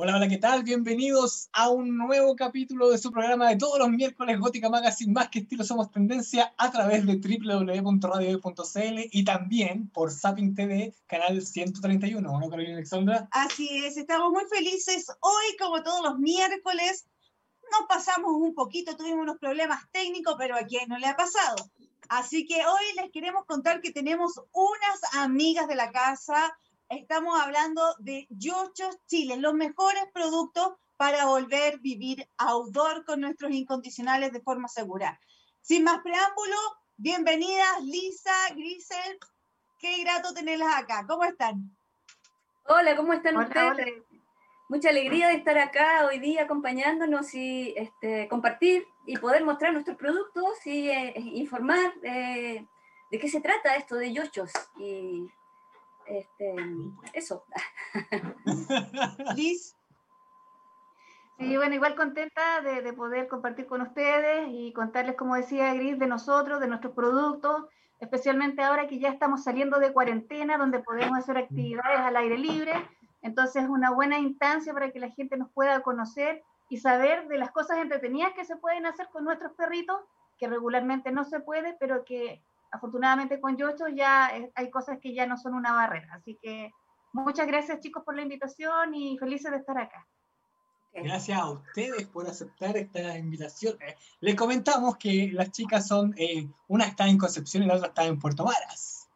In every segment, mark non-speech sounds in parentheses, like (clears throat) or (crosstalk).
Hola, hola, ¿qué tal? Bienvenidos a un nuevo capítulo de su programa de todos los miércoles Gótica Magazine, más que estilo somos tendencia, a través de www.radio.cl y también por Zapping TV, canal 131, ¿no, Carolina Alexandra? Así es, estamos muy felices. Hoy, como todos los miércoles, nos pasamos un poquito, tuvimos unos problemas técnicos, pero a quién no le ha pasado. Así que hoy les queremos contar que tenemos unas amigas de la casa, estamos hablando de Yochos Chile, los mejores productos para volver a vivir outdoor con nuestros incondicionales de forma segura. Sin más preámbulo, bienvenidas Lisa, Grisel, qué grato tenerlas acá. ¿Cómo están? Hola, ¿cómo están ustedes? Mucha alegría de estar acá hoy día acompañándonos y este, compartir y poder mostrar nuestros productos y eh, informar eh, de qué se trata esto de Yochos. Y este, eso. (laughs) Liz. Sí, bueno, igual contenta de, poder compartir con ustedes y contarles, como decía Gris, de nosotros, de nuestros productos, especialmente ahora que ya estamos saliendo de cuarentena, donde podemos hacer actividades al aire libre. Entonces es una buena instancia para que la gente nos pueda conocer y saber de las cosas entretenidas que se pueden hacer con nuestros perritos, que regularmente no se puede, pero que afortunadamente con Yocho ya hay cosas que ya no son una barrera. Así que muchas gracias chicos por la invitación y felices de estar acá. Gracias a ustedes por aceptar esta invitación. Eh, les comentamos que las chicas son, eh, una está en Concepción y la otra está en Puerto Varas.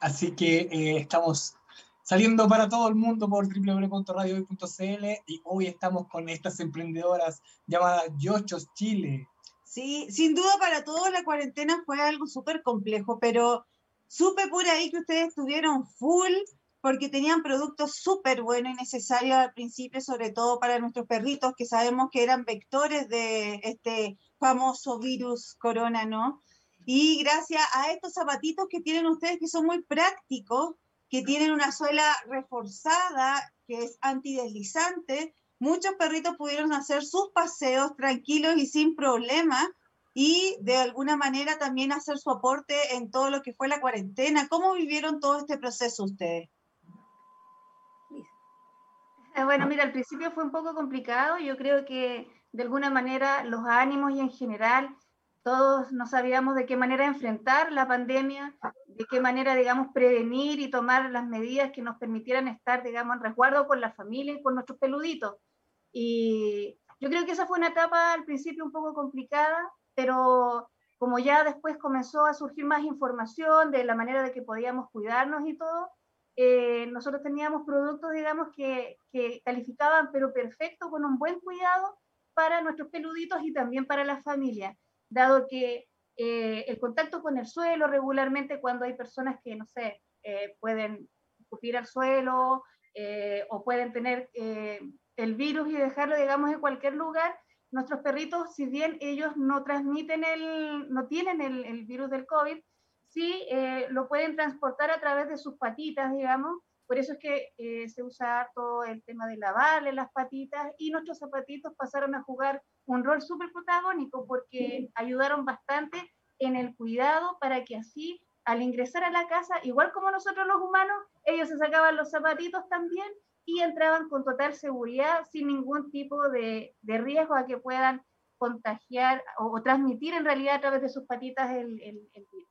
Así que eh, estamos saliendo para todo el mundo por www.radiohoy.cl y hoy estamos con estas emprendedoras llamadas Yochos Chile. Sí, sin duda para todos la cuarentena fue algo súper complejo, pero supe por ahí que ustedes estuvieron full porque tenían productos súper buenos y necesarios al principio, sobre todo para nuestros perritos, que sabemos que eran vectores de este famoso virus corona, ¿no? Y gracias a estos zapatitos que tienen ustedes, que son muy prácticos, que tienen una suela reforzada, que es antideslizante, muchos perritos pudieron hacer sus paseos tranquilos y sin problema y de alguna manera también hacer su aporte en todo lo que fue la cuarentena. ¿Cómo vivieron todo este proceso ustedes? Eh, bueno, mira, al principio fue un poco complicado. Yo creo que de alguna manera los ánimos y en general todos no sabíamos de qué manera enfrentar la pandemia, de qué manera, digamos, prevenir y tomar las medidas que nos permitieran estar, digamos, en resguardo con la familia y con nuestros peluditos. Y yo creo que esa fue una etapa al principio un poco complicada, pero como ya después comenzó a surgir más información de la manera de que podíamos cuidarnos y todo, eh, nosotros teníamos productos, digamos, que, que, calificaban, pero perfecto, con un buen cuidado para nuestros peluditos y también para la familia, dado que eh, el contacto con el suelo regularmente cuando hay personas que, no sé, eh, pueden escupir al suelo o pueden tener el virus y dejarlo, digamos, en cualquier lugar, nuestros perritos, si bien ellos no transmiten el, no tienen el, el virus del COVID, sí eh, lo pueden transportar a través de sus patitas, digamos. Por eso es que eh, se usa todo el tema de lavarle las patitas y nuestros zapatitos pasaron a jugar un rol súper protagónico porque ayudaron bastante en el cuidado para que así al ingresar a la casa, igual como nosotros los humanos, ellos se sacaban los zapatitos también y entraban con total seguridad, sin ningún tipo de, de riesgo a que puedan contagiar o, transmitir en realidad a través de sus patitas el, el, virus.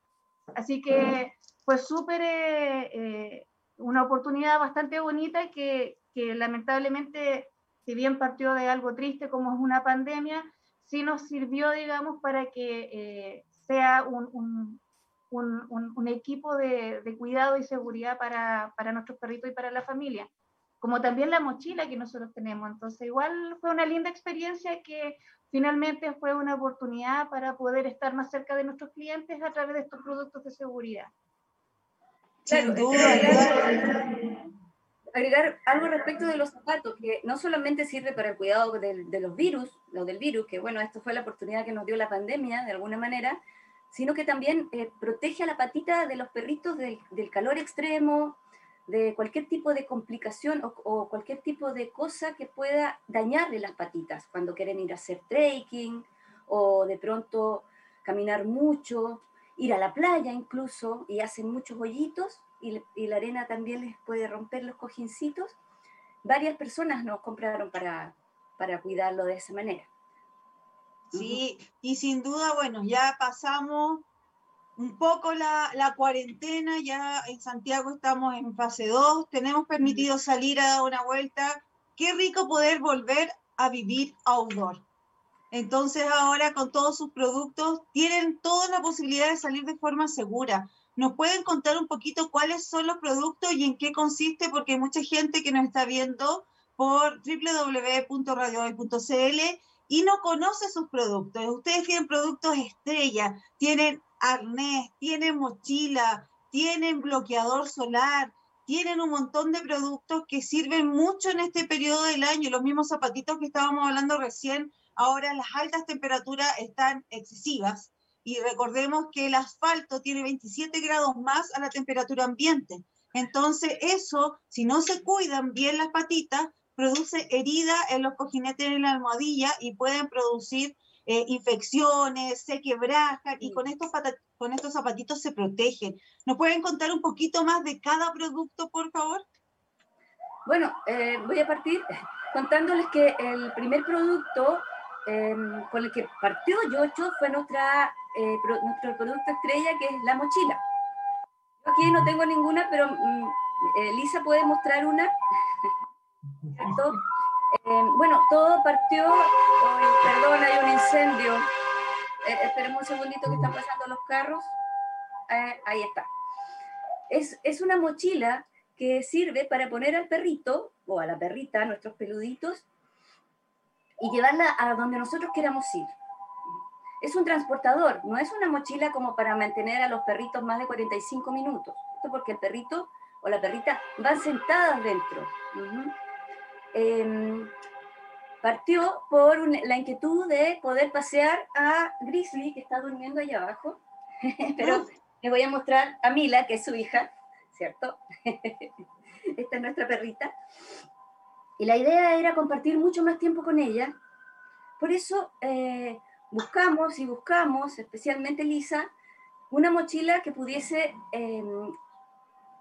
Así que fue súper eh, eh, una oportunidad bastante bonita que, que, lamentablemente, si bien partió de algo triste como es una pandemia, sí nos sirvió, digamos, para que eh, sea un, un, un, un equipo de, de, cuidado y seguridad para, para nuestros perritos y para la familia como también la mochila que nosotros tenemos. Entonces, igual fue una linda experiencia que finalmente fue una oportunidad para poder estar más cerca de nuestros clientes a través de estos productos de seguridad. Claro, agregar, agregar, algo respecto de los zapatos, que no solamente sirve para el cuidado de, de los virus, lo del virus, que bueno, esto fue la oportunidad que nos dio la pandemia de alguna manera, sino que también eh, protege a la patita de los perritos del, del calor extremo, de cualquier tipo de complicación o, cualquier tipo de cosa que pueda dañarle las patitas cuando quieren ir a hacer trekking o de pronto caminar mucho, ir a la playa incluso y hacen muchos hoyitos y, la arena también les puede romper los cojincitos. varias personas nos compraron para, para cuidarlo de esa manera. Sí, y sin duda, bueno, ya pasamos un poco la, la, cuarentena, ya en Santiago estamos en fase 2, tenemos permitido salir a dar una vuelta. Qué rico poder volver a vivir outdoor. Entonces ahora con todos sus productos tienen toda la posibilidad de salir de forma segura. ¿Nos pueden contar un poquito cuáles son los productos y en qué consiste? Porque hay mucha gente que nos está viendo por www.radiohoy.cl y no conoce sus productos. Ustedes tienen productos estrella, tienen arnés, tienen mochila, tienen bloqueador solar, tienen un montón de productos que sirven mucho en este periodo del año. Los mismos zapatitos que estábamos hablando recién Ahora las altas temperaturas están excesivas y recordemos que el asfalto tiene 27 grados más a la temperatura ambiente. Entonces eso, si no se cuidan bien las patitas, produce herida en los cojinetes en la almohadilla y pueden producir eh, infecciones, se quebrajan y con estos, con estos zapatitos se protegen. ¿Nos pueden contar un poquito más de cada producto, por favor? Bueno, eh, voy a partir (laughs) contándoles que el primer producto Em, con el que partió Yocho fue nuestra, eh, nuestro producto estrella, que es la mochila. Aquí no tengo ninguna, pero mm, Lisa puede mostrar una. (laughs) Em, bueno, todo partió, perdón, hay un incendio. Eh, esperemos un segundito que están pasando los carros. ahí está. Es, es una mochila que sirve para poner al perrito o a la perrita, nuestros peluditos, y llevarla a donde nosotros queramos ir. Es un transportador, no es una mochila como para mantener a los perritos más de 45 minutos. Esto porque el perrito o la perrita van sentadas dentro. Em, partió por la inquietud de poder pasear a Grizzly, que está durmiendo allá abajo, (laughs) pero le voy a mostrar a Mila, que es su hija, ¿cierto? (laughs) Esta es nuestra perrita. Y la idea era compartir mucho más tiempo con ella. Por eso eh, buscamos y buscamos, especialmente Lisa, una mochila que pudiese em,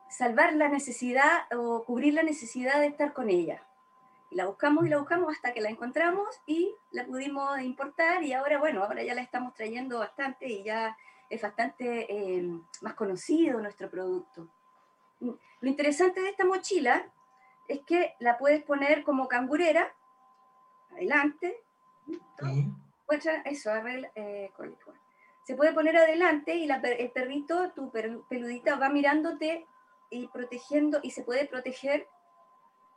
salvar la necesidad o cubrir la necesidad de estar con ella. Y la buscamos y la buscamos hasta que la encontramos y la pudimos importar y ahora, bueno, ahora ya la estamos trayendo bastante y ya es bastante em, más conocido nuestro producto. Lo interesante de esta mochila es que la puedes poner como cangurera, adelante, eso, eh, se puede poner adelante y el perrito, tu peludita va mirándote y protegiendo, y se puede proteger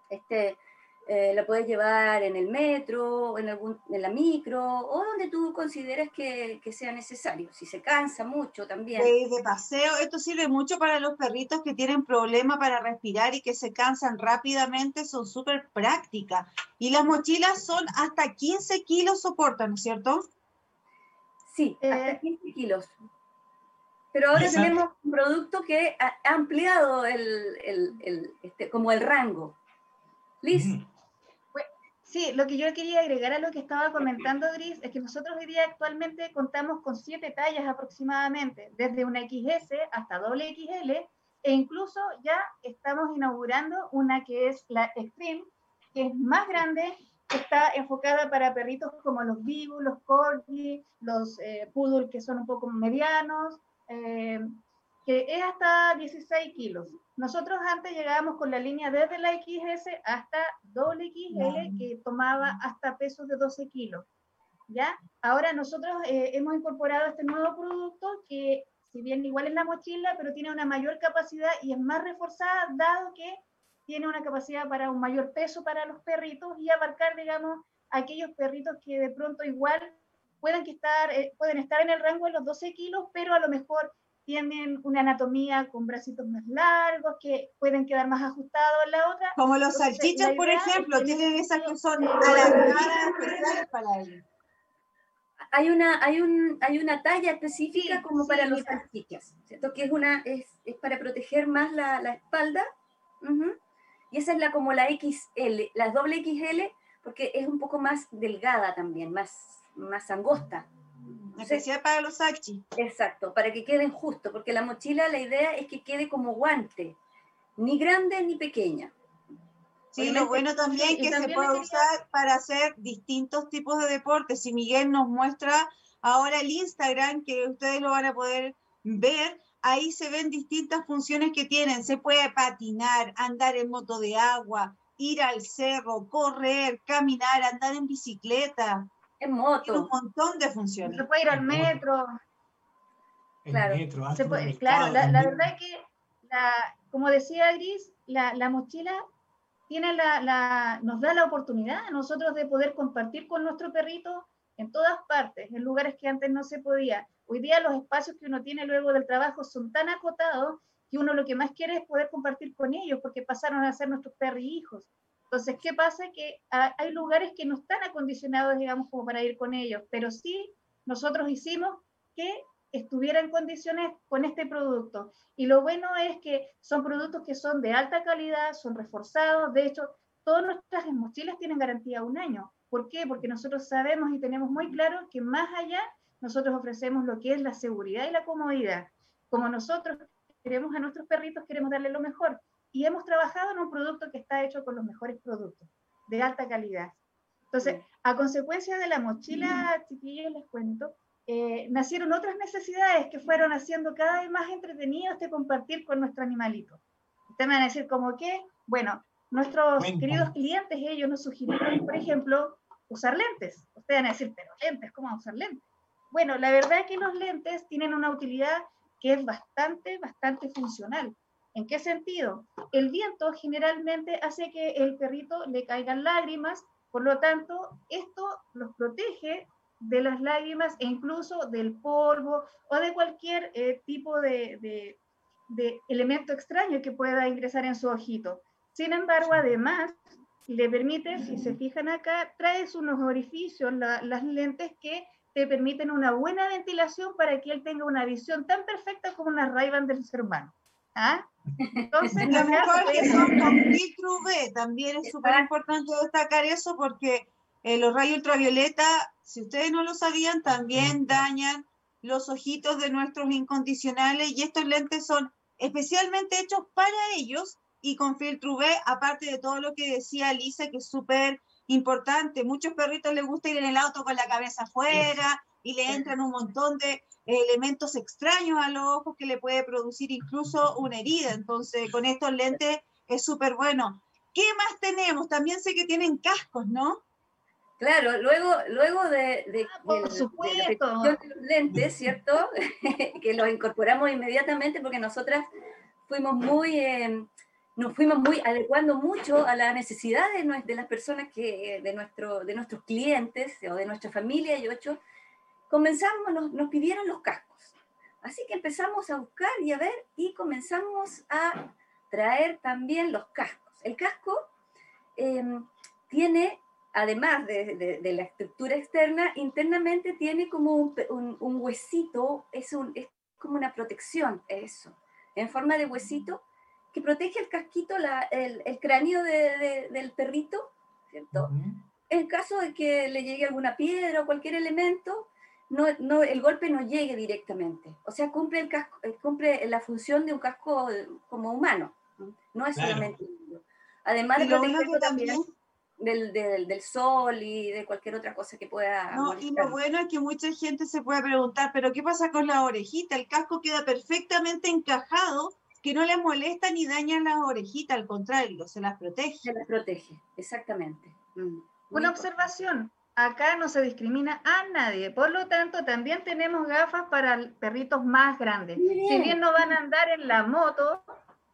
este, eh, lo puedes llevar en el metro, en, algún, en la micro, o donde tú consideres que, que sea necesario. Si se cansa mucho también. De, paseo, esto sirve mucho para los perritos que tienen problemas para respirar y que se cansan rápidamente, son súper prácticas. Y las mochilas son hasta 15 kilos soportan, ¿no es cierto? Sí, hasta 15 eh, kilos. Pero ahora tenemos un producto que ha ampliado el, el, el este, como el rango. Liz. Sí, lo que yo quería agregar a lo que estaba comentando Gris es que nosotros hoy día actualmente contamos con siete tallas aproximadamente, desde una XS hasta doble XL, e incluso ya estamos inaugurando una que es la Extreme, que es más grande, está enfocada para perritos como los Vivu, los Corgi, los eh, Poodle que son un poco medianos, eh, que es hasta 16 kilos. Nosotros antes llegábamos con la línea desde la XS hasta XL, que tomaba hasta pesos de 12 kilos. ¿ya? Ahora nosotros eh, hemos incorporado este nuevo producto que, si bien igual es la mochila, pero tiene una mayor capacidad y es más reforzada, dado que tiene una capacidad para un mayor peso para los perritos y abarcar, digamos, aquellos perritos que de pronto igual pueden, que estar, eh, pueden estar en el rango de los 12 kilos, pero a lo mejor tienen una anatomía con bracitos más largos, que pueden quedar más ajustados en la otra. Como los salchichas, por ejemplo, tienen esas que son especiales para ellos. Hay una, hay, un, hay una talla específica como para los salchichas, ¿cierto? Que es, una, es, es para proteger más la, la espalda. Y esa es la como la XL, la doble XL, porque es un poco más delgada también, más, más angosta. Especial para los sachi. Exacto, para que queden justo, porque la mochila la idea es que quede como guante, ni grande ni pequeña. Sí, lo bueno también es que se puede usar para hacer distintos tipos de deportes. Si Miguel nos muestra ahora el Instagram, que ustedes lo van a poder ver, ahí se ven distintas funciones que tienen. Se puede patinar, andar en moto de agua, ir al cerro, correr, caminar, andar en bicicleta. En moto. Tiene un montón de funciones. Se puede ir al metro. claro, claro la, verdad es que, como decía Gris, la, mochila tiene la, nos da la oportunidad a nosotros de poder compartir con nuestro perrito en todas partes, en lugares que antes no se podía. Hoy día los espacios que uno tiene luego del trabajo son tan acotados que uno lo que más quiere es poder compartir con ellos, porque pasaron a ser nuestros perros y hijos. Entonces, ¿qué pasa? Que hay lugares que no están acondicionados, digamos, como para ir con ellos, pero sí nosotros hicimos que estuviera en condiciones con este producto. Y lo bueno es que son productos que son de alta calidad, son reforzados, de hecho, todas nuestras mochilas tienen garantía un año. ¿Por qué? Porque nosotros sabemos y tenemos muy claro que más allá nosotros ofrecemos lo que es la seguridad y la comodidad. Como nosotros queremos a nuestros perritos, queremos darle lo mejor. Y hemos trabajado en un producto que está hecho con los mejores productos, de alta calidad. Entonces, a consecuencia de la mochila, chiquillos, les cuento, eh, nacieron otras necesidades que fueron haciendo cada vez más entretenido este compartir con nuestro animalito. Ustedes me van a decir, ¿cómo qué? Bueno, nuestros queridos clientes, ellos nos sugirieron, por ejemplo, usar lentes. Ustedes van a decir, pero lentes, ¿cómo usar lentes? Bueno, la verdad es que los lentes tienen una utilidad que es bastante, bastante funcional. ¿En qué sentido? El viento generalmente hace que el perrito le caigan lágrimas, por lo tanto, esto los protege de las lágrimas e incluso del polvo o de cualquier eh, tipo de, de, de, elemento extraño que pueda ingresar en su ojito. Sin embargo, además, le permite, si se fijan acá, traes unos orificios, las lentes que te permiten una buena ventilación para que él tenga una visión tan perfecta como una ray del ser humano. ¿Ah? Entonces, lo mejor que son con filtro UV, también es súper importante destacar eso porque eh, los rayos ultravioleta, si ustedes no lo sabían, también dañan los ojitos de nuestros incondicionales y estos lentes son especialmente hechos para ellos y con filtro UV, aparte de todo lo que decía Lisa, que es súper importante. Muchos perritos les gusta ir en el auto con la cabeza afuera y le entran un montón de elementos extraños a los ojos que le puede producir incluso una herida. Entonces, con estos lentes es súper bueno. ¿Qué más tenemos? También sé que tienen cascos, ¿no? Claro, luego, luego de, de, ah, Por supuesto. de los lentes, ¿cierto? (laughs) que los incorporamos inmediatamente porque nosotras fuimos muy eh, nos fuimos muy adecuando mucho a las necesidades de, las personas que, de, nuestro, de nuestros clientes o de nuestra familia y ocho, comenzamos, nos, nos, pidieron los cascos. Así que empezamos a buscar y a ver y comenzamos a traer también los cascos. El casco em, tiene, además de, de, la estructura externa, internamente tiene como un, un, un huesito, es, un, es como una protección, eso, en forma de huesito que protege el casquito, el, el, cráneo del perrito, ¿cierto? En caso de que le llegue alguna piedra o cualquier elemento, no, no, el golpe no llegue directamente. O sea, cumple, el casco, eh, cumple la función de un casco como humano, no es solamente Además de proteger también del, del, del, sol y de cualquier otra cosa que pueda. No, y lo bueno es que mucha gente se puede preguntar, pero ¿qué pasa con la orejita? El casco queda perfectamente encajado que no les molesta ni daña las orejitas, al contrario, se las protege. Se las protege, exactamente. Mm, Una observación, acá no se discrimina a nadie, por lo tanto también tenemos gafas para perritos más grandes. Si bien no van a andar en la moto,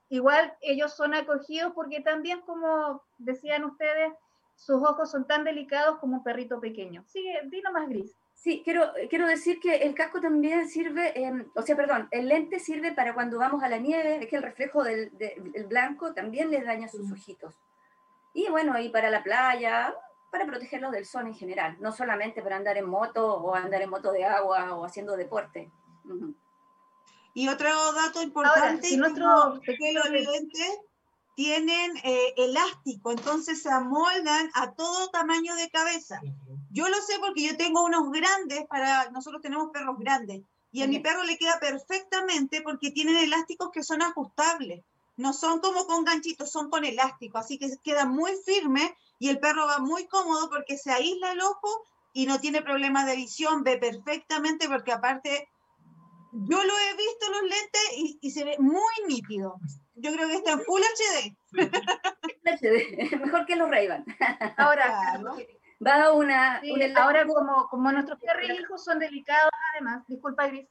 igual ellos son acogidos porque también, como decían ustedes, sus ojos son tan delicados como un perrito pequeño. Sigue, dino más gris. Sí, quiero, quiero decir que el casco también sirve, o sea, perdón, el lente sirve para cuando vamos a la nieve, es que el reflejo del, blanco también les daña sus ojitos. Y bueno, y para la playa, para protegerlos del sol en general, no solamente para andar en moto o andar en moto de agua o haciendo deporte. Y otro dato importante, si nuestro que los lentes tienen eh, elástico, entonces se amoldan a todo tamaño de cabeza. Yo lo sé porque yo tengo unos grandes, para nosotros tenemos perros grandes, y a mi perro le queda perfectamente porque tienen elásticos que son ajustables. No son como con ganchitos, son con elástico, así que queda muy firme y el perro va muy cómodo porque se aísla el ojo y no tiene problemas de visión, ve perfectamente porque aparte yo lo he visto los lentes y, se ve muy nítido. Yo creo que está en Full HD. HD, (laughs) mejor que los ray Ahora, va una, ahora como, como nuestros perros. Son delicados además, disculpa Gris,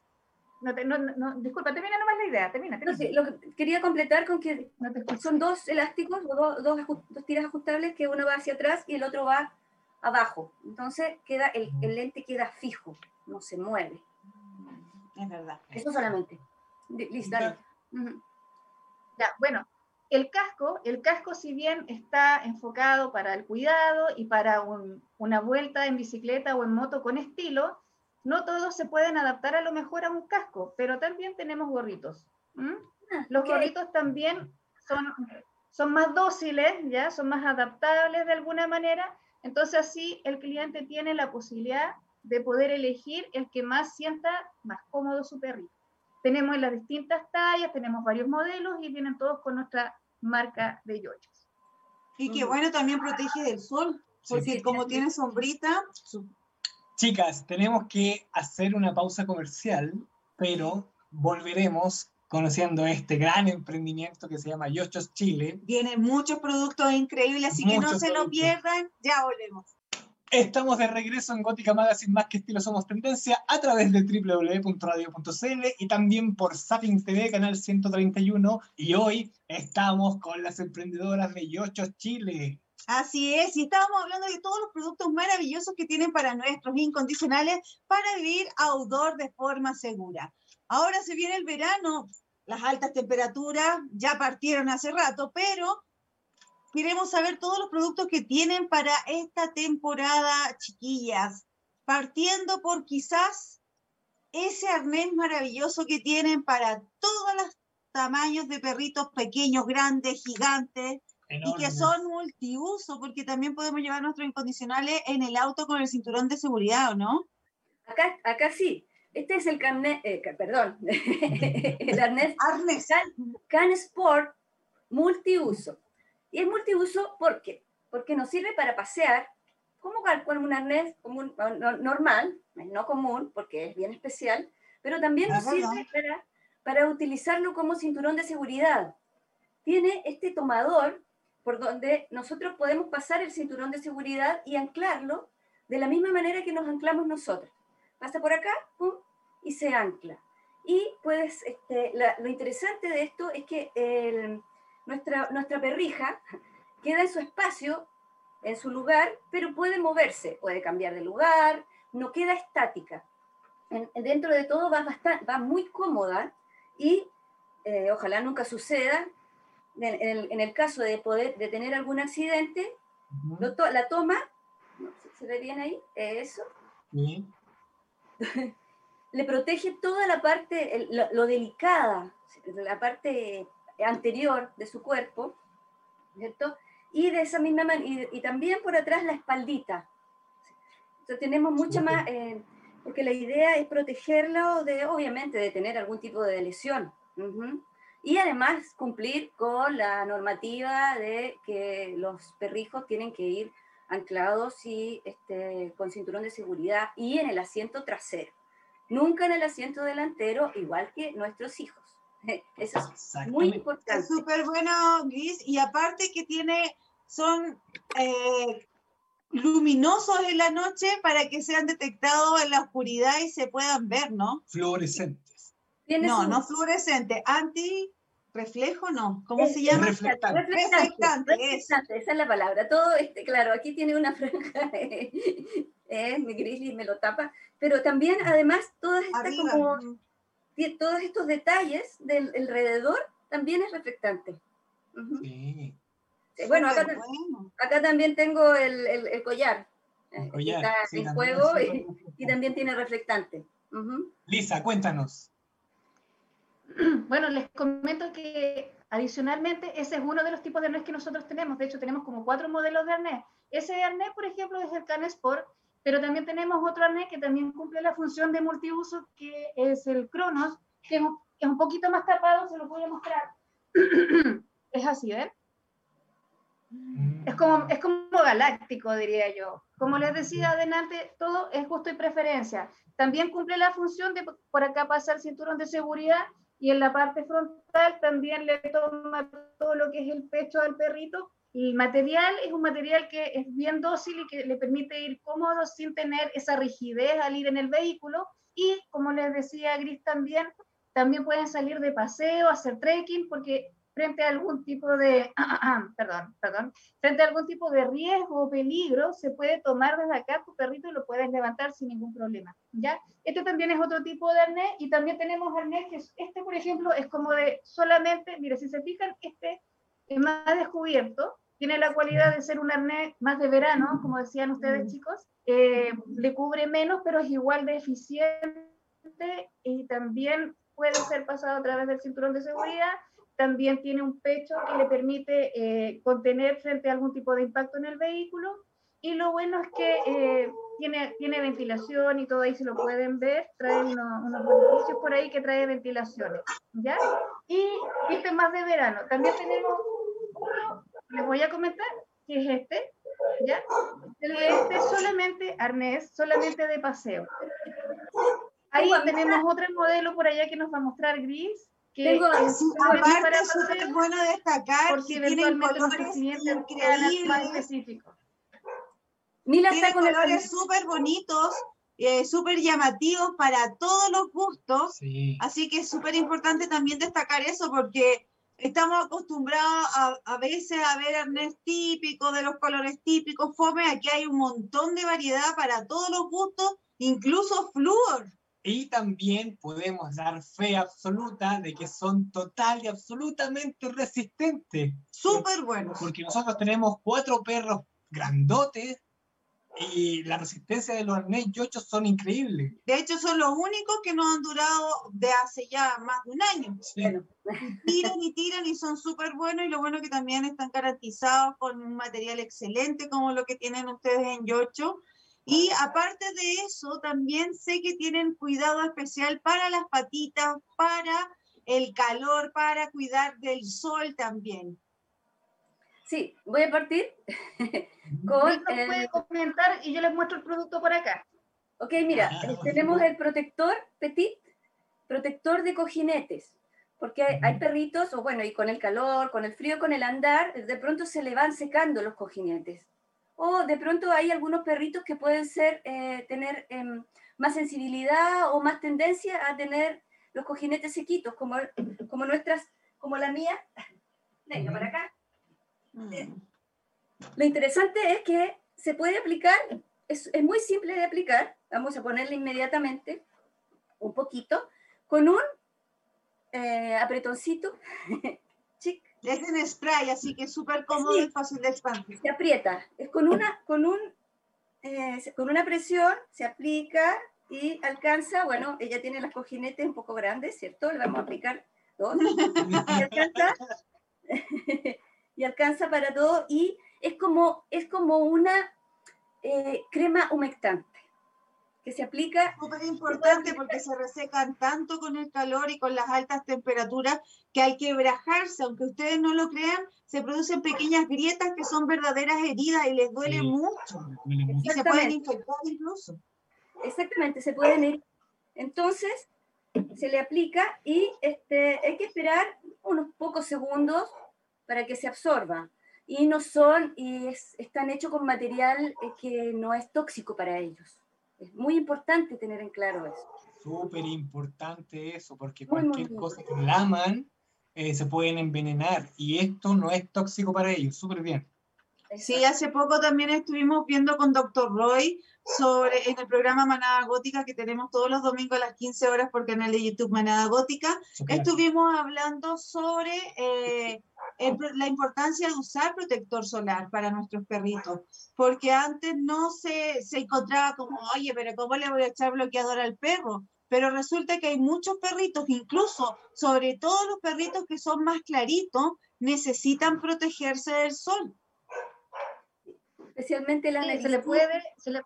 no, no, no, disculpa, termina nomás la idea, termina. lo que quería completar con que son dos elásticos, dos, dos, tiras ajustables, que uno va hacia atrás y el otro va abajo. Entonces queda el, el lente queda fijo, no se mueve. Es verdad. Eso solamente. Listo. Ya, bueno, el casco, el casco si bien está enfocado para el cuidado y para una vuelta en bicicleta o en moto con estilo, no todos se pueden adaptar a lo mejor a un casco, pero también tenemos gorritos. Ah, Los gorritos también son, son más dóciles, ¿ya? son más adaptables de alguna manera, entonces así el cliente tiene la posibilidad de poder elegir el que más sienta más cómodo su perrito. Tenemos las distintas tallas, tenemos varios modelos y vienen todos con nuestra marca de yochos. Y que bueno, también protege del sol, porque como tiene sombrita, Chicas, tenemos que hacer una pausa comercial, pero volveremos conociendo este gran emprendimiento que se llama Yochos Chile. Tiene muchos productos increíbles, así que no se lo pierdan. Ya volvemos. Estamos de regreso en Gótica Magazine Más que Estilo Somos Tendencia a través de www.radio.cl y también por Zapping TV, canal 131. Y hoy estamos con las emprendedoras de Yochos Chile. Así es, y estábamos hablando de todos los productos maravillosos que tienen para nuestros incondicionales para vivir outdoor de forma segura. Ahora se viene el verano, las altas temperaturas ya partieron hace rato, pero queremos saber todos los productos que tienen para esta temporada, chiquillas, partiendo por quizás ese arnés maravilloso que tienen para todos los tamaños de perritos pequeños, grandes, gigantes, y que son multiuso, porque también podemos llevar nuestros incondicionales en el auto con el cinturón de seguridad, ¿o no? Acá, acá sí. Este es el carnet, eh, perdón, (laughs) el arnés, arnés. Can, Sport multiuso. Y es multiuso ¿por qué? Porque nos sirve para pasear, como un arnés común, normal, no común, porque es bien especial, pero también nos sirve para, para utilizarlo como cinturón de seguridad. Tiene este tomador por donde nosotros podemos pasar el cinturón de seguridad y anclarlo de la misma manera que nos anclamos nosotros. Pasa por acá, y se ancla. Y pues este, lo interesante de esto es que nuestra, nuestra perrija queda en su espacio, en su lugar, pero puede moverse, puede cambiar de lugar, no queda estática. dentro de todo va, bastante, va muy cómoda y eh, ojalá nunca suceda en el, caso de poder de tener algún accidente, la toma, ¿se ve bien ahí? Eso. (laughs) Le protege toda la parte, lo, delicada, la parte anterior de su cuerpo, ¿cierto? Y de esa misma manera, y, también por atrás la espaldita. Entonces tenemos mucha más, eh, porque la idea es protegerlo de, obviamente, de tener algún tipo de lesión y además cumplir con la normativa de que los perrijos tienen que ir anclados y este, con cinturón de seguridad y en el asiento trasero. Nunca en el asiento delantero, igual que nuestros hijos. (laughs) Eso es muy importante. Es súper bueno, Luis, y aparte que tiene, son eh, luminosos en la noche para que sean detectados en la oscuridad y se puedan ver, ¿no? Fluorescentes. No, no fluorescente, anti reflejo no, ¿cómo se llama? Reflectante. Reflectante, esa es la palabra. Todo este, claro, aquí tiene una franja, (laughs) eh, mi grizzly me lo tapa, pero también además todas estas como, todos estos detalles del alrededor también es reflectante. sí. Bueno acá, acá, también tengo el, el, collar, el eh, collar está en juego y, también tiene reflectante. Lisa, cuéntanos. (clears throat) Bueno, les comento que adicionalmente ese es uno de los tipos de arnés que nosotros tenemos. De hecho, tenemos como cuatro modelos de arnés. Ese arnés, por ejemplo, es el Can Sport, pero también tenemos otro arnés que también cumple la función de multiuso, que es el Cronos, que es un, poquito más tapado, se lo voy a mostrar. (clears throat) es así, ¿ven? Es como, es como galáctico, diría yo. Como les decía adelante, todo es gusto y preferencia. También cumple la función de por acá pasar cinturón de seguridad y en la parte frontal también le toma todo lo que es el pecho al perrito. Y el material es un material que es bien dócil y que le permite ir cómodo sin tener esa rigidez al ir en el vehículo. Y como les decía Gris también, también pueden salir de paseo, hacer trekking, porque frente a algún tipo de, (clears throat) perdón, perdón, frente a algún tipo de riesgo o peligro, se puede tomar desde acá tu perrito y lo puedes levantar sin ningún problema, ¿ya? Este también es otro tipo de arnés y también tenemos arnés que este, por ejemplo, es como de solamente, mire, si se fijan, este es más descubierto, tiene la cualidad de ser un arnés más de verano, como decían ustedes chicos, eh, le cubre menos, pero es igual de eficiente y también puede ser pasado a través del cinturón de seguridad también tiene un pecho que le permite eh, contener frente a algún tipo de impacto en el vehículo. Y lo bueno es que eh, tiene, tiene ventilación y todo ahí se lo pueden ver. Trae unos, unos beneficios por ahí que trae ventilaciones. ¿Ya? Y este más de verano. También tenemos, les voy a comentar, que es este. ¿Ya? Este es solamente arnés, solamente de paseo. Ahí tenemos otro modelo por allá que nos va a mostrar gris tengo, aparte es súper bueno destacar que tienen colores increíbles. Mila está con colores súper bonitos, eh, súper llamativos para todos los gustos. Así que es súper importante también destacar eso porque estamos acostumbrados a, a veces a ver arnés típico, de los colores típicos, fome. Aquí hay un montón de variedad para todos los gustos, incluso flúor. Y también podemos dar fe absoluta de que son total y absolutamente resistentes. Súper buenos. Porque nosotros tenemos cuatro perros grandotes y la resistencia de los arnés yochos son increíbles. De hecho, son los únicos que no han durado de hace ya más de un año. tiran y tiran y son súper buenos y lo bueno que también están garantizados con un material excelente como lo que tienen ustedes en yocho y aparte de eso, también sé que tienen cuidado especial para las patitas, para el calor, para cuidar del sol también. Sí, voy a partir (laughs) con... El... puede comentar y yo les muestro el producto por acá. Ok, mira, ah, eh, tenemos el protector Petit, protector de cojinetes, porque hay, hay, perritos, o bueno, y con el calor, con el frío, con el andar, de pronto se le van secando los cojinetes o de pronto hay algunos perritos que pueden ser, eh, tener em, más sensibilidad o más tendencia a tener los cojinetes sequitos, como, como nuestras, como la mía. Venga, para acá. Mm. Lo interesante es que se puede aplicar, es, es, muy simple de aplicar, vamos a ponerle inmediatamente un poquito, con un eh, apretoncito, (laughs) chic, es en spray, así que es súper cómodo y fácil de expandir. Se aprieta. Es con una, con un, eh, con una presión, se aplica y alcanza, bueno, ella tiene las cojinetes un poco grandes, ¿cierto? Le vamos a aplicar dos. (laughs) Y alcanza, (laughs) y alcanza para todo y es como, es como una eh, crema humectante que se aplica. Súper importante porque se resecan tanto con el calor y con las altas temperaturas que hay que brajarse, aunque ustedes no lo crean, se producen pequeñas grietas que son verdaderas heridas y les duele mucho. Y se pueden infectar incluso. Exactamente, se pueden ir. Entonces, se le aplica y este, hay que esperar unos pocos segundos para que se absorba. Y no son, y están hechos con material que no es tóxico para ellos. Es muy importante tener en claro eso. Súper importante eso, porque cualquier cosa que laman eh, se pueden envenenar y esto no es tóxico para ellos. Súper bien. Sí, hace poco también estuvimos viendo con Dr. Roy sobre en el programa Manada Gótica que tenemos todos los domingos a las 15 horas por canal de YouTube Manada Gótica. Estuvimos hablando sobre eh, la importancia de usar protector solar para nuestros perritos, porque antes no se, se encontraba como, oye, pero ¿cómo le voy a echar bloqueador al perro? Pero resulta que hay muchos perritos, incluso, sobre todo los perritos que son más claritos, necesitan protegerse del sol. Especialmente se le puede, se le...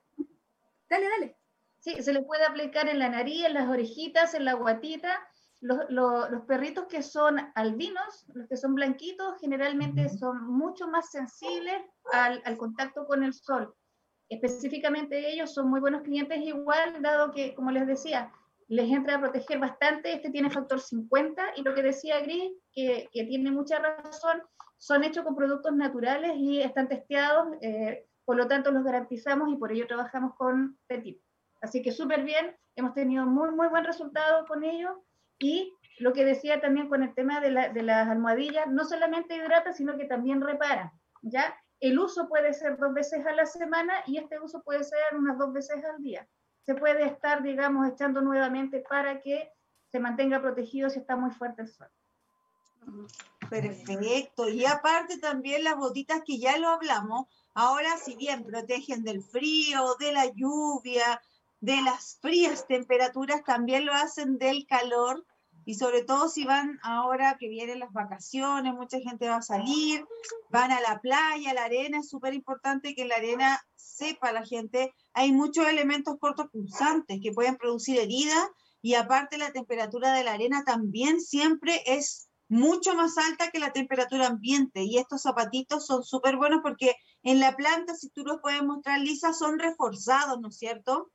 dale, dale. Sí, se le puede aplicar en la nariz, en las orejitas, en la guatita, los, perritos que son albinos, los que son blanquitos, generalmente son mucho más sensibles al, al, contacto con el sol. Específicamente ellos son muy buenos clientes igual, dado que, como les decía, les entra a proteger bastante, este tiene factor 50 y lo que decía Gris, que, que tiene mucha razón, son hechos con productos naturales y están testeados, eh, por lo tanto los garantizamos y por ello trabajamos con Petit. Así que súper bien, hemos tenido muy, muy buen resultado con ellos y lo que decía también con el tema de, las almohadillas, no solamente hidrata, sino que también repara, ¿ya? El uso puede ser dos veces a la semana y este uso puede ser unas dos veces al día. Se puede estar, digamos, echando nuevamente para que se mantenga protegido si está muy fuerte el sol. Perfecto. Y aparte también las botitas que ya lo hablamos, ahora si bien protegen del frío, de la lluvia, de las frías temperaturas, también lo hacen del calor y sobre todo si van ahora que vienen las vacaciones, mucha gente va a salir, van a la playa, la arena, es súper importante que la arena sepa la gente, hay muchos elementos cortopulsantes que pueden producir heridas y aparte la temperatura de la arena también siempre es mucho más alta que la temperatura ambiente y estos zapatitos son súper buenos porque en la planta, si tú los puedes mostrar, Lisa, son reforzados, ¿no es cierto?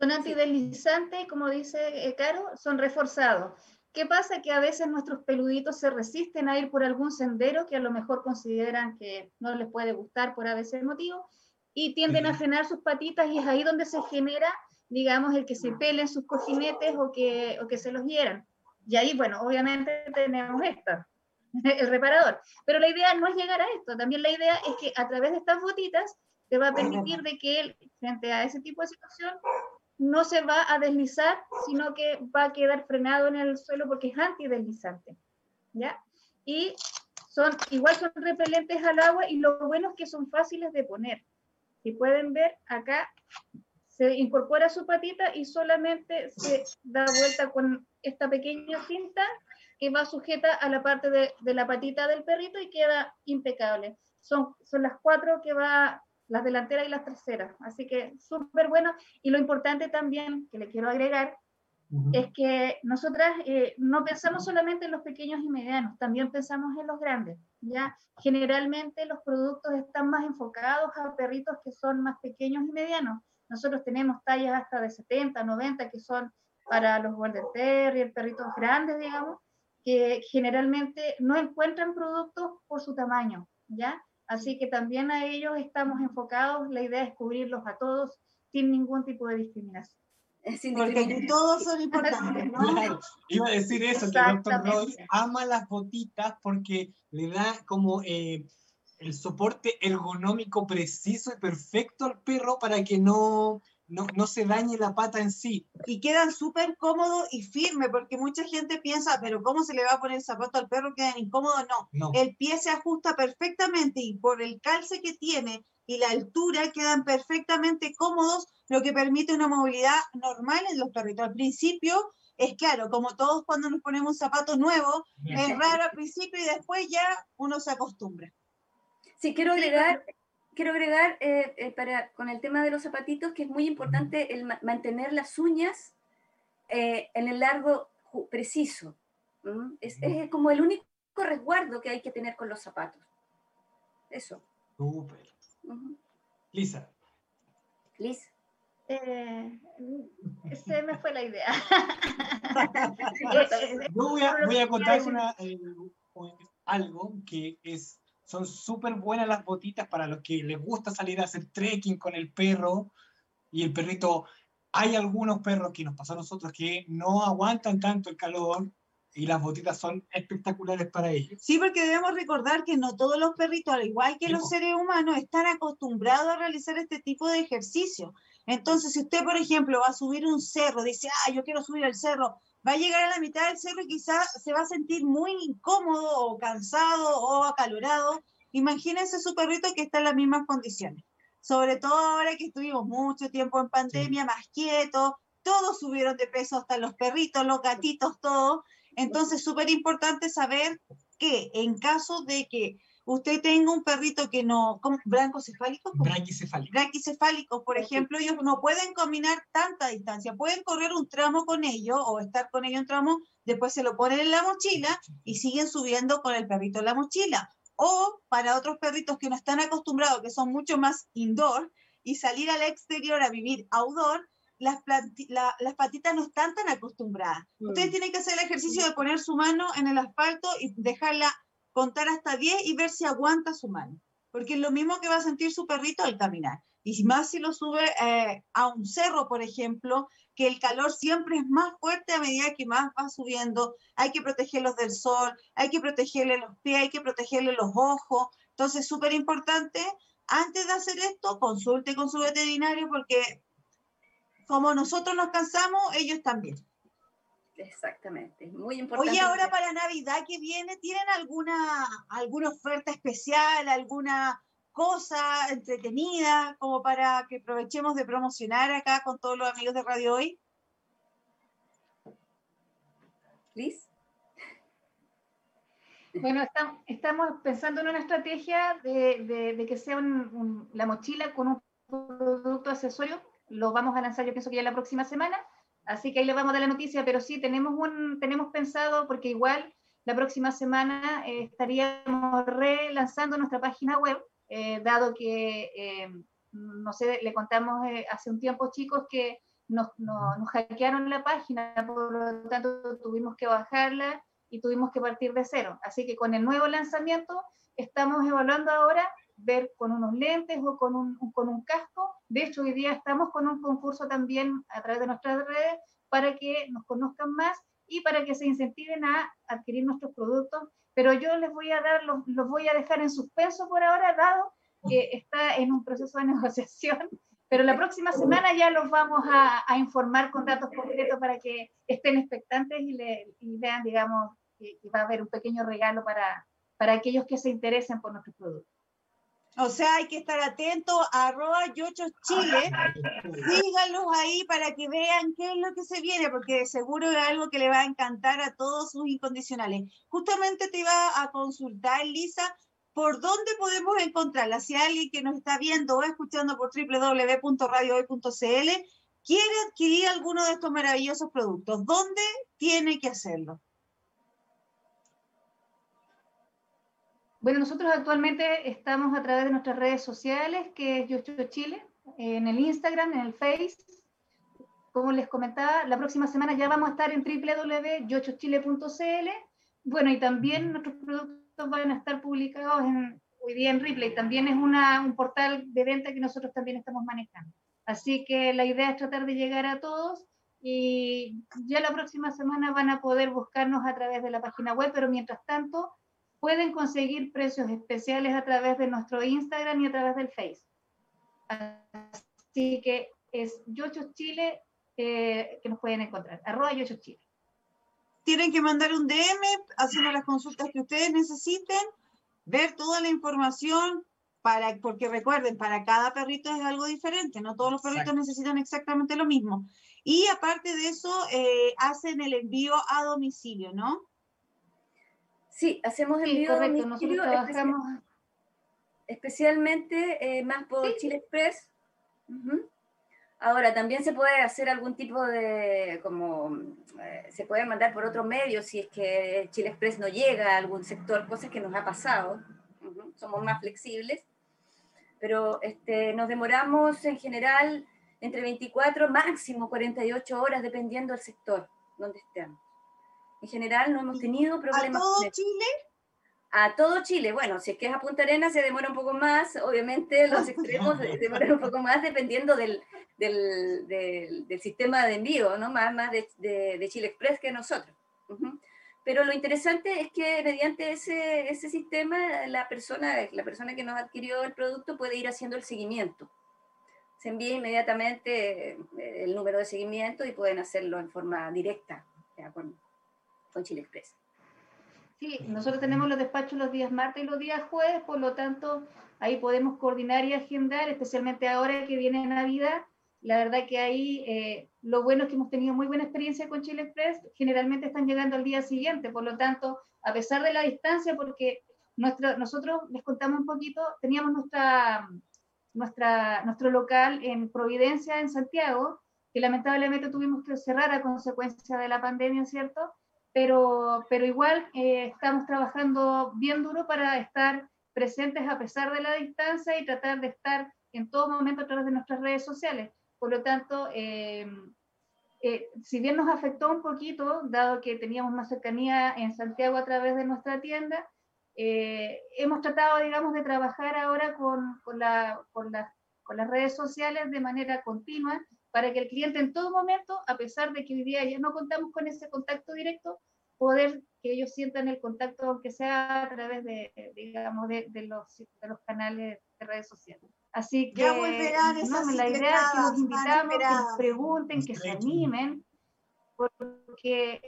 Son antideslizantes, como dice eh, Caro, son reforzados. ¿Qué pasa? Que a veces nuestros peluditos se resisten a ir por algún sendero que a lo mejor consideran que no les puede gustar por a veces motivo y tienden a frenar sus patitas y es ahí donde se genera, digamos, el que se pelen sus cojinetes o que, o que se los hieran. Y ahí, bueno, obviamente tenemos esto, (laughs) el reparador. Pero la idea no es llegar a esto, también la idea es que a través de estas botitas te va a permitir de que él, frente a ese tipo de situación, no se va a deslizar, sino que va a quedar frenado en el suelo porque es antideslizante. ¿Ya? Y son, igual son repelentes al agua y lo bueno es que son fáciles de poner. Si pueden ver acá, se incorpora su patita y solamente se da vuelta con esta pequeña cinta que va sujeta a la parte de, de la patita del perrito y queda impecable. Son, son las cuatro que va las delanteras y las traseras. Así que súper bueno. Y lo importante también que le quiero agregar es que nosotras eh, no pensamos solamente en los pequeños y medianos, también pensamos en los grandes. ¿ya? Generalmente los productos están más enfocados a perritos que son más pequeños y medianos. Nosotros tenemos tallas hasta de 70, 90 que son para los Golden Terrier, perritos grandes, digamos, que generalmente no encuentran productos por su tamaño, ¿ya? Así que también a ellos estamos enfocados, la idea es cubrirlos a todos sin ningún tipo de discriminación. Porque todos son importantes, ¿no? Claro, iba a decir eso, que el doctor Roy ama las botitas porque le da como eh, el soporte ergonómico preciso y perfecto al perro para que no, no, no se dañe la pata en sí. Y quedan súper cómodos y firmes, porque mucha gente piensa, pero ¿cómo se le va a poner el zapato al perro? ¿Quedan incómodos? No. El pie se ajusta perfectamente y por el calce que tiene y la altura quedan perfectamente cómodos, lo que permite una movilidad normal en los perritos. Al principio es claro, como todos cuando nos ponemos un zapato nuevo, es raro al principio y después ya uno se acostumbra. Sí, quiero agregar quiero agregar eh, eh, para, con el tema de los zapatitos que es muy importante el mantener las uñas eh, en el largo preciso. Es, es, como el único resguardo que hay que tener con los zapatos. Eso. Súper. Lisa. Lisa. se me fue la idea. (laughs) Yo voy a, voy a contar una, algo que es son súper buenas las botitas para los que les gusta salir a hacer trekking con el perro y el perrito. Hay algunos perros que nos pasó a nosotros que no aguantan tanto el calor y las botitas son espectaculares para ellos. Sí, porque debemos recordar que no todos los perritos, al igual que los seres humanos, están acostumbrados a realizar este tipo de ejercicio. Entonces, si usted, por ejemplo, va a subir un cerro, dice, ah, yo quiero subir el cerro, va a llegar a la mitad del cerro y quizás se va a sentir muy incómodo o cansado o acalorado. Imagínense su perrito que está en las mismas condiciones. Sobre todo ahora que estuvimos mucho tiempo en pandemia, más quietos, todos subieron de peso, hasta los perritos, los gatitos, todo. Entonces, súper importante saber que en caso de que usted tenga un perrito que no, ¿brancocefálico? Branquicefálico. Branquicefálico, por ejemplo, ellos no pueden caminar tanta distancia, pueden correr un tramo con ellos o estar con ellos un tramo, después se lo ponen en la mochila y siguen subiendo con el perrito en la mochila. O para otros perritos que no están acostumbrados, que son mucho más indoor, y salir al exterior a vivir outdoor, las, las patitas no están tan acostumbradas. Mm. Ustedes tienen que hacer el ejercicio de poner su mano en el asfalto y dejarla contar hasta 10 y ver si aguanta su mano. Porque es lo mismo que va a sentir su perrito al caminar. Y más si lo sube eh, a un cerro, por ejemplo, que el calor siempre es más fuerte a medida que más va subiendo. Hay que protegerlos del sol, hay que protegerle los pies, hay que protegerle los ojos. Entonces, súper importante, antes de hacer esto, consulte con su veterinario porque como nosotros nos cansamos, ellos también. Exactamente, muy importante. Oye, ahora para Navidad que viene, ¿tienen alguna, alguna oferta especial, alguna cosa entretenida como para que aprovechemos de promocionar acá con todos los amigos de Radio Hoy? Liz. Bueno, estamos pensando en una estrategia de, que sea la mochila con un producto accesorio lo vamos a lanzar yo pienso que ya la próxima semana, así que ahí le vamos a dar la noticia, pero sí, tenemos, un, tenemos pensado, porque igual la próxima semana eh, estaríamos relanzando nuestra página web, eh, dado que, eh, no sé, le contamos hace un tiempo, chicos, que nos, nos, hackearon la página, por lo tanto tuvimos que bajarla y tuvimos que partir de cero. Así que con el nuevo lanzamiento estamos evaluando ahora ver con unos lentes o con un, con un casco. De hecho, hoy día estamos con un concurso también a través de nuestras redes para que nos conozcan más y para que se incentiven a adquirir nuestros productos. Pero yo les voy a dar, los, los voy a dejar en suspenso por ahora, dado que está en un proceso de (laughs) negociación. Pero la próxima semana ya los vamos a, informar con datos concretos para que estén expectantes y, vean, digamos, que, que va a haber un pequeño regalo para, para aquellos que se interesen por nuestros productos. O sea, hay que estar atento a arroba yochos chile. Síganlos ahí para que vean qué es lo que se viene, porque seguro es algo que le va a encantar a todos sus incondicionales. Justamente te iba a consultar, Lisa, por dónde podemos encontrarla. Si alguien que nos está viendo o escuchando por www.radiohoy.cl quiere adquirir alguno de estos maravillosos productos, ¿dónde tiene que hacerlo? Bueno, nosotros actualmente estamos a través de nuestras redes sociales, que es Yocho Chile, en el Instagram, en el Face. Como les comentaba, la próxima semana ya vamos a estar en www.yochochile.cl. Bueno, y también nuestros productos van a estar publicados en, hoy día en Ripley. También es una, un portal de venta que nosotros también estamos manejando. Así que la idea es tratar de llegar a todos y ya la próxima semana van a poder buscarnos a través de la página web, pero mientras tanto pueden conseguir precios especiales a través de nuestro Instagram y a través del Face. Así que es Yochos Chile eh, que nos pueden encontrar, arroba Yochos Chile. Tienen que mandar un DM haciendo las consultas que ustedes necesiten, ver toda la información, para, porque recuerden, para cada perrito es algo diferente, no todos los perritos necesitan exactamente lo mismo. Y aparte de eso, eh, hacen el envío a domicilio, ¿no? Sí, hacemos el sí, correcto. Nosotros trabajamos especialmente eh, más por Chile Express. Ahora, también se puede hacer algún tipo de, como, eh, se puede mandar por otro medio si es que Chile Express no llega a algún sector, cosas que nos ha pasado. Somos más flexibles. Pero este, nos demoramos en general entre 24, máximo 48 horas, dependiendo del sector donde estemos. En general no hemos tenido problemas. ¿A todo Chile? A todo Chile. Bueno, si es que es a Punta Arenas se demora un poco más, obviamente los extremos (laughs) demoran un poco más dependiendo del, del, del, sistema de envío, ¿no? Más, más de, de, Chile Express que nosotros. Pero lo interesante es que mediante ese, ese sistema la persona, la persona que nos adquirió el producto puede ir haciendo el seguimiento. Se envía inmediatamente eh, el número de seguimiento y pueden hacerlo en forma directa, ¿ya? Con, con Chile Express. Sí, nosotros tenemos los despachos los días martes y los días jueves, por lo tanto, ahí podemos coordinar y agendar, especialmente ahora que viene Navidad. La verdad que ahí eh, lo bueno es que hemos tenido muy buena experiencia con Chile Express, generalmente están llegando al día siguiente, por lo tanto, a pesar de la distancia, porque nosotros les contamos un poquito, teníamos nuestra, nuestra, nuestro local en Providencia, en Santiago, que lamentablemente tuvimos que cerrar a consecuencia de la pandemia, ¿cierto? Pero, pero igual eh, estamos trabajando bien duro para estar presentes a pesar de la distancia y tratar de estar en todo momento a través de nuestras redes sociales. Por lo tanto, eh, eh, si bien nos afectó un poquito, dado que teníamos más cercanía en Santiago a través de nuestra tienda, eh, hemos tratado, digamos, de trabajar ahora con, con, la, con, con, las redes sociales de manera continua para que el cliente en todo momento, a pesar de que hoy día ya no contamos con ese contacto directo, poder que ellos sientan el contacto, aunque sea a través de, digamos, de, de los, de los canales de redes sociales. Así que ya volverán no, la idea es que los invitamos, que pregunten, que se animen, porque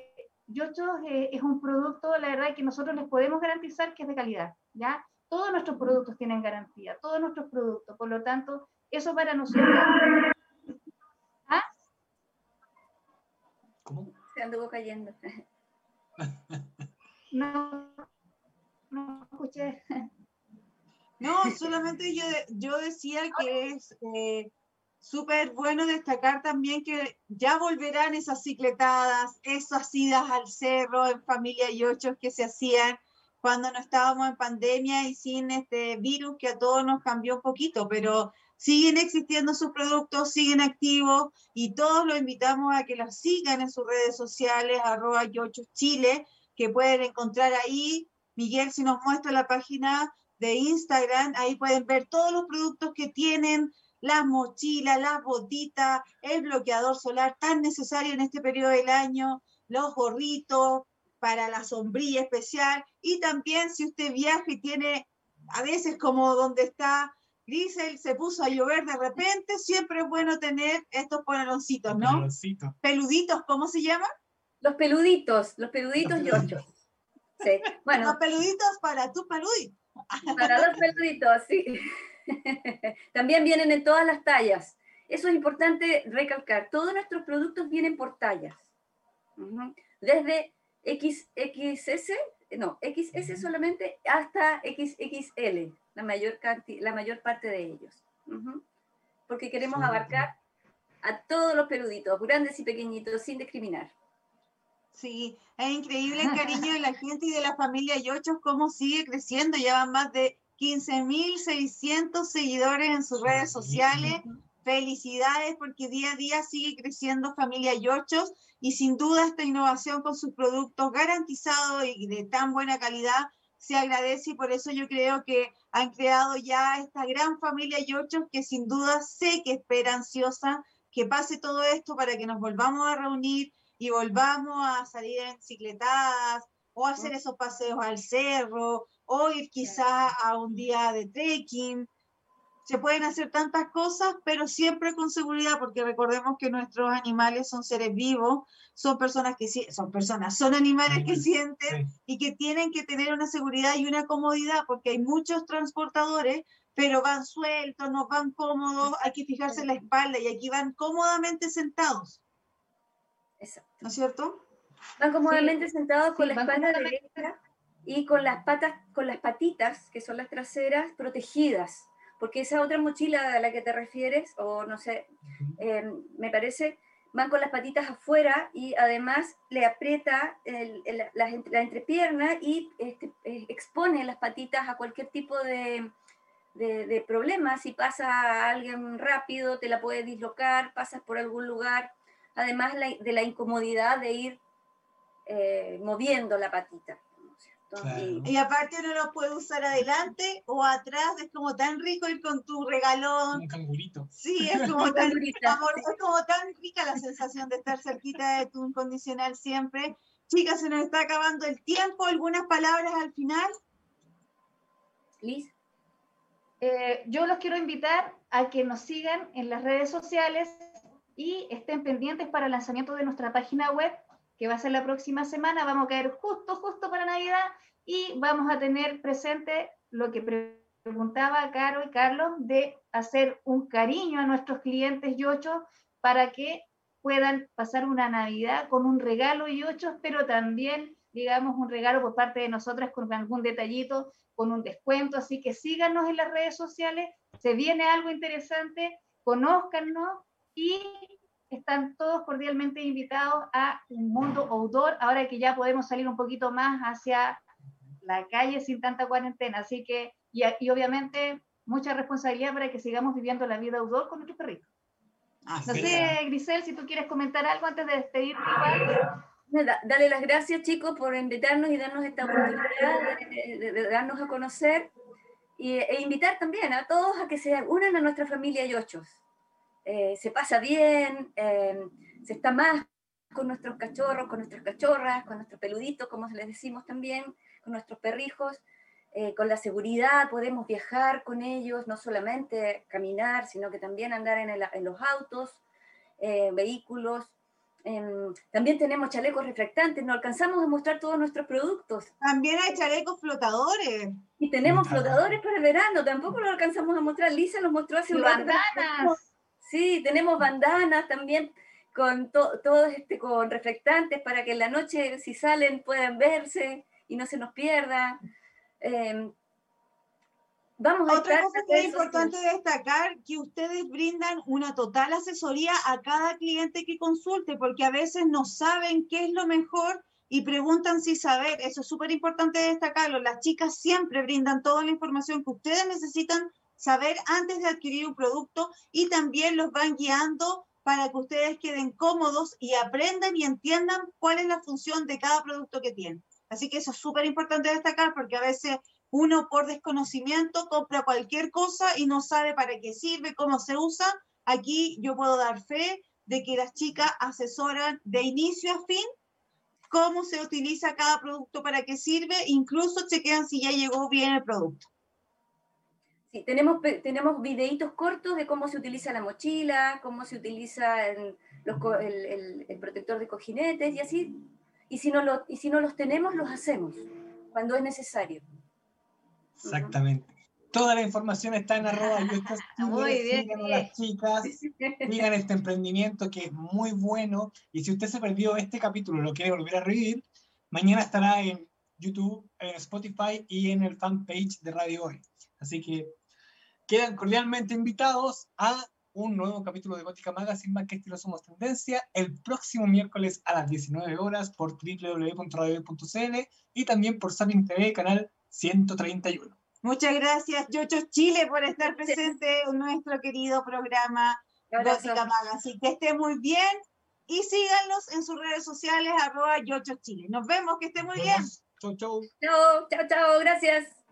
Yocho eh, es un producto, la verdad, que nosotros les podemos garantizar que es de calidad, ¿ya? Todos nuestros productos tienen garantía, todos nuestros productos, por lo tanto, eso para nosotros... ¿Ah? ¿Cómo? Se anduvo cayendo. (laughs) no, no escuché. No, solamente yo, yo decía que es eh, súper bueno destacar también que ya volverán esas cicletadas, esas idas al cerro en familia y ocho que se hacían cuando no estábamos en pandemia y sin este virus que a todos nos cambió un poquito, pero siguen existiendo sus productos, siguen activos y todos los invitamos a que los sigan en sus redes sociales, arroba chile, que pueden encontrar ahí. Miguel, si nos muestra la página de Instagram, ahí pueden ver todos los productos que tienen, las mochilas, las botitas, el bloqueador solar tan necesario en este periodo del año, los gorritos para la sombrilla especial y también si usted viaja y tiene a veces como donde está Grisel, se puso a llover de repente, siempre es bueno tener estos pantaloncitos, ¿no? Peluditos, ¿cómo se llaman? Los peluditos, los peluditos y ocho. Sí. Bueno. Los peluditos para tu peludito. Para los peluditos, sí. También vienen en todas las tallas. Eso es importante recalcar. Todos nuestros productos vienen por tallas. Desde XXS, no, XS solamente hasta XXL, la mayor, la mayor parte de ellos. Porque queremos abarcar a todos los peluditos, grandes y pequeñitos, sin discriminar. Sí, es increíble el (laughs) cariño de la gente y de la familia Yochos, cómo sigue creciendo. Ya van más de 15.600 seguidores en sus redes sociales. Felicidades porque día a día sigue creciendo familia Yochos y sin duda esta innovación con sus productos garantizados y de tan buena calidad se agradece y por eso yo creo que han creado ya esta gran familia Yochos que sin duda sé que espera ansiosa que pase todo esto para que nos volvamos a reunir y volvamos a salir en bicicletadas o hacer esos paseos al cerro o ir quizá a un día de trekking. Se pueden hacer tantas cosas, pero siempre con seguridad, porque recordemos que nuestros animales son seres vivos, son personas que son personas, son animales que sienten y que tienen que tener una seguridad y una comodidad, porque hay muchos transportadores, pero van sueltos, no van cómodos, hay que fijarse en la espalda y aquí van cómodamente sentados. ¿No es cierto? Van cómodamente sentados con la espalda derecha y con las patas, con las patitas, que son las traseras, protegidas. Porque esa otra mochila a la que te refieres, o no sé, em, me parece, van con las patitas afuera y además le aprieta la, entrepierna y este, eh, expone las patitas a cualquier tipo de, de, de problema. Si pasa alguien rápido, te la puede dislocar, pasas por algún lugar además de la incomodidad de ir eh, moviendo la patita. Y, aparte uno lo puede usar adelante o atrás, es como tan rico ir con tu regalón. Un cangurito. Sí, es como, tan, amor, es como tan rica la sensación de estar cerquita de tu incondicional siempre. Chicas, se nos está acabando el tiempo. ¿Algunas palabras al final? Liz. Eh, yo los quiero invitar a que nos sigan en las redes sociales, y estén pendientes para el lanzamiento de nuestra página web, que va a ser la próxima semana. Vamos a caer justo, justo para Navidad y vamos a tener presente lo que preguntaba Caro y Carlos de hacer un cariño a nuestros clientes yochos para que puedan pasar una Navidad con un regalo yochos, pero también, digamos, un regalo por parte de nosotras con algún detallito con un descuento, así que síganos en las redes sociales, se viene algo interesante, conózcanos y están todos cordialmente invitados a un mundo outdoor, ahora que ya podemos salir un poquito más hacia la calle sin tanta cuarentena. Así que, y, y obviamente, mucha responsabilidad para que sigamos viviendo la vida outdoor con nuestros perritos. no sé, Grisel, si tú quieres comentar algo antes de despedirte. Dale las gracias, chicos, por invitarnos y darnos esta oportunidad de, darnos a conocer y, e invitar también a todos a que se unan a nuestra familia Yochos. Eh, se pasa bien, eh, se está más con nuestros cachorros, con nuestras cachorras, con nuestros peluditos, como les decimos también, con nuestros perrijos, eh, con la seguridad, podemos viajar con ellos, no solamente caminar, sino que también andar en, en los autos, vehículos. Em, también tenemos chalecos refractantes, no alcanzamos a mostrar todos nuestros productos. También hay chalecos flotadores. Y tenemos flotadores para el verano, tampoco los alcanzamos a mostrar. Lisa los mostró hace un rato. Sí, tenemos bandanas también con todos este, con reflectantes para que en la noche si salen puedan verse y no se nos pierda. Em, vamos a Otra cosa que es importante destacar, que ustedes brindan una total asesoría a cada cliente que consulte, porque a veces no saben qué es lo mejor y preguntan si saber. Eso es súper importante destacarlo. Las chicas siempre brindan toda la información que ustedes necesitan saber antes de adquirir un producto y también los van guiando para que ustedes queden cómodos y aprendan y entiendan cuál es la función de cada producto que tienen. Así que eso es súper importante destacar porque a veces uno por desconocimiento compra cualquier cosa y no sabe para qué sirve, cómo se usa. Aquí yo puedo dar fe de que las chicas asesoran de inicio a fin cómo se utiliza cada producto, para qué sirve, incluso chequean si ya llegó bien el producto tenemos, tenemos videitos cortos de cómo se utiliza la mochila, cómo se utiliza el, el, protector de cojinetes y así. Y si, no lo, y si no los tenemos, los hacemos cuando es necesario. Exactamente. Toda la información está en arroba (laughs) Muy bien. Sigan a las chicas, sigan este emprendimiento que es muy bueno. Y si usted se perdió este capítulo lo quiere volver a revivir, mañana estará en YouTube, en Spotify y en el fanpage de Radio Hoy. Así que quedan cordialmente invitados a un nuevo capítulo de Gótica Magazine más que estilo somos tendencia el próximo miércoles a las 19 horas por www.radio.cl y también por Sapin TV canal 131. Muchas gracias Yocho Chile por estar presente en nuestro querido programa Gótica Magazine. Que esté muy bien y síganlos en sus redes sociales arroba Yocho Chile. Nos vemos, que esté muy bien. Chau, chau. Chau, chau, chau, gracias.